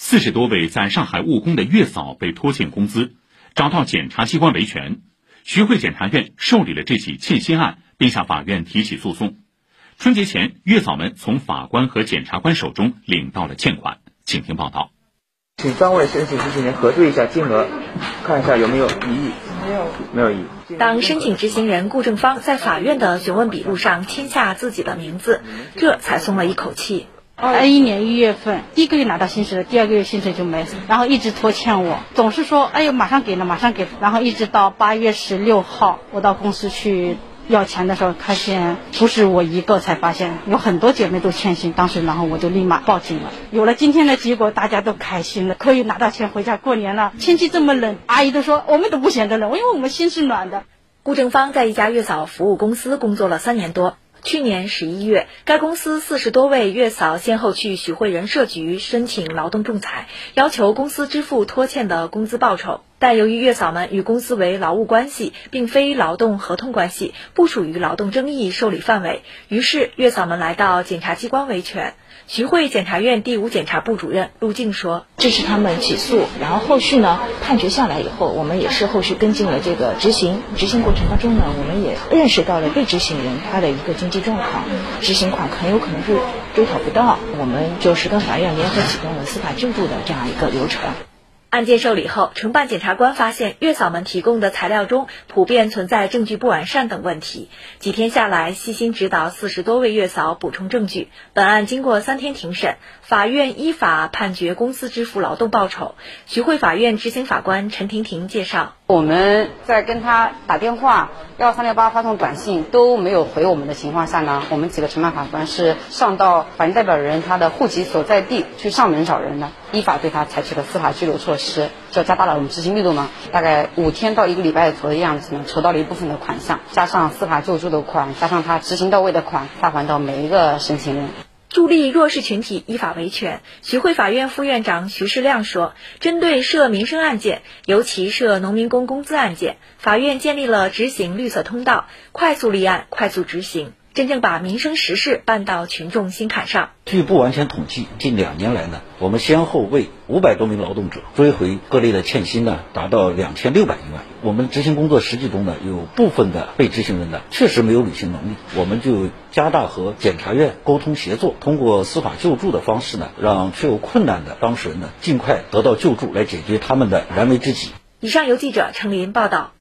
四十多位在上海务工的月嫂被拖欠工资，找到检察机关维权。徐汇检察院受理了这起欠薪案，并向法院提起诉讼。春节前，月嫂们从法官和检察官手中领到了欠款。请听报道。请专为申请执行人核对一下金额，看一下有没有异议。没有，没有异议。当申请执行人顾正芳在法院的询问笔录上签下自己的名字，这才松了一口气。二一年一月份，第一个月拿到薪水了，第二个月薪水就没，然后一直拖欠我，总是说哎呦马上给了，马上给，然后一直到八月十六号，我到公司去。要钱的时候，发现不是我一个，才发现有很多姐妹都欠薪。当时，然后我就立马报警了。有了今天的结果，大家都开心了，可以拿到钱回家过年了。天气这么冷，阿姨都说我们都不嫌得冷，因为我们心是暖的。顾正芳在一家月嫂服务公司工作了三年多。去年十一月，该公司四十多位月嫂先后去徐汇人社局申请劳动仲裁，要求公司支付拖欠的工资报酬。但由于月嫂们与公司为劳务关系，并非劳动合同关系，不属于劳动争议受理范围，于是月嫂们来到检察机关维权。徐汇检察院第五检察部主任陆静说：“支持他们起诉，然后后续呢，判决下来以后，我们也是后续跟进了这个执行。执行过程当中呢，我们也认识到了被执行人他的一个经济状况，执行款很有可能是追讨不到，我们就是跟法院联合启动了司法救助的这样一个流程。”案件受理后，承办检察官发现月嫂们提供的材料中普遍存在证据不完善等问题。几天下来，细心指导四十多位月嫂补充证据。本案经过三天庭审，法院依法判决公司支付劳动报酬。徐汇法院执行法官陈婷婷介绍。我们在跟他打电话、幺三六八发送短信都没有回我们的情况下呢，我们几个承办法官是上到法定代表人他的户籍所在地去上门找人的，依法对他采取了司法拘留措施，就加大了我们执行力度嘛。大概五天到一个礼拜左右的样子呢，筹到了一部分的款项，加上司法救助的款，加上他执行到位的款，发还到每一个申请人。助力弱势群体依法维权，徐汇法院副院长徐世亮说：“针对涉民生案件，尤其涉农民工工资案件，法院建立了执行绿色通道，快速立案，快速执行。”真正把民生实事办到群众心坎上。据不完全统计，近两年来呢，我们先后为五百多名劳动者追回各类的欠薪呢，达到两千六百余万。我们执行工作实际中呢，有部分的被执行人呢，确实没有履行能力，我们就加大和检察院沟通协作，通过司法救助的方式呢，让确有困难的当事人呢，尽快得到救助，来解决他们的燃眉之急。以上由记者程林报道。